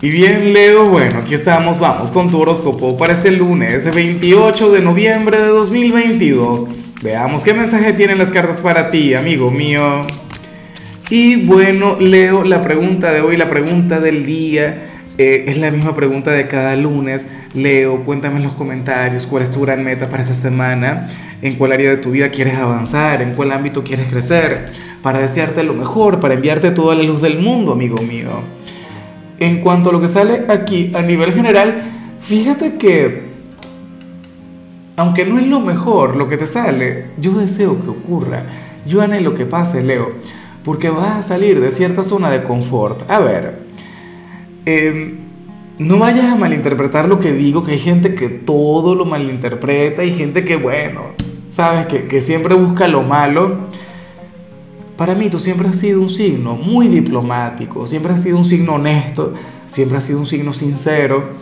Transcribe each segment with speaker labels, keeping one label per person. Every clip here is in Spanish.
Speaker 1: Y bien, Leo, bueno, aquí estamos, vamos con tu horóscopo para este lunes 28 de noviembre de 2022. Veamos qué mensaje tienen las cartas para ti, amigo mío. Y bueno, Leo, la pregunta de hoy, la pregunta del día, eh, es la misma pregunta de cada lunes. Leo, cuéntame en los comentarios cuál es tu gran meta para esta semana, en cuál área de tu vida quieres avanzar, en cuál ámbito quieres crecer, para desearte lo mejor, para enviarte toda la luz del mundo, amigo mío. En cuanto a lo que sale aquí a nivel general, fíjate que, aunque no es lo mejor lo que te sale, yo deseo que ocurra, yo anhelo que pase, Leo, porque vas a salir de cierta zona de confort. A ver, em, no vayas a malinterpretar lo que digo, que hay gente que todo lo malinterpreta, hay gente que, bueno, sabes, que, que siempre busca lo malo. Para mí tú siempre has sido un signo muy diplomático, siempre has sido un signo honesto, siempre has sido un signo sincero,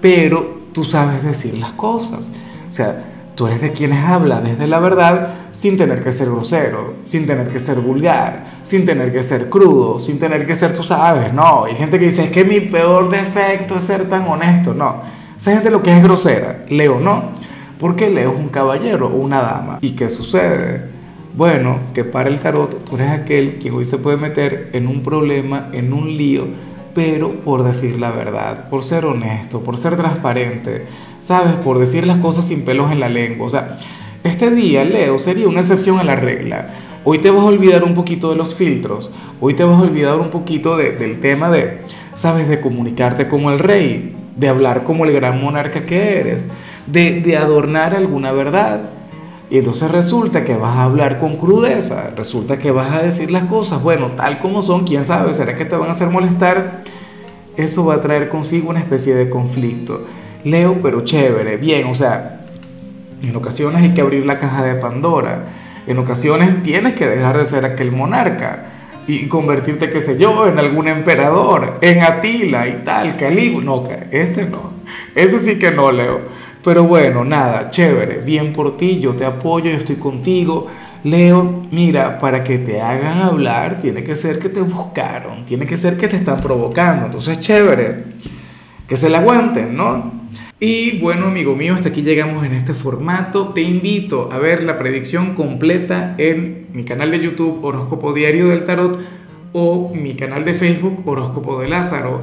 Speaker 1: pero tú sabes decir las cosas. O sea, tú eres de quienes habla desde la verdad sin tener que ser grosero, sin tener que ser vulgar, sin tener que ser crudo, sin tener que ser, tú sabes, no. Hay gente que dice, es que mi peor defecto es ser tan honesto. No, esa gente lo que es grosera, Leo no, porque Leo es un caballero o una dama. ¿Y qué sucede? Bueno, que para el tarot tú eres aquel que hoy se puede meter en un problema, en un lío, pero por decir la verdad, por ser honesto, por ser transparente, ¿sabes? Por decir las cosas sin pelos en la lengua. O sea, este día, Leo, sería una excepción a la regla. Hoy te vas a olvidar un poquito de los filtros, hoy te vas a olvidar un poquito del tema de, ¿sabes? De comunicarte como el rey, de hablar como el gran monarca que eres, de, de adornar alguna verdad. Y entonces resulta que vas a hablar con crudeza, resulta que vas a decir las cosas, bueno, tal como son, quién sabe, será que te van a hacer molestar. Eso va a traer consigo una especie de conflicto. Leo, pero chévere, bien, o sea, en ocasiones hay que abrir la caja de Pandora, en ocasiones tienes que dejar de ser aquel monarca y convertirte, qué sé yo, en algún emperador, en Atila y tal, Calígula. No, este no, ese sí que no, Leo. Pero bueno, nada, chévere, bien por ti, yo te apoyo, yo estoy contigo. Leo, mira, para que te hagan hablar, tiene que ser que te buscaron, tiene que ser que te están provocando. Entonces, chévere, que se la aguanten, ¿no? Y bueno, amigo mío, hasta aquí llegamos en este formato. Te invito a ver la predicción completa en mi canal de YouTube Horóscopo Diario del Tarot o mi canal de Facebook Horóscopo de Lázaro.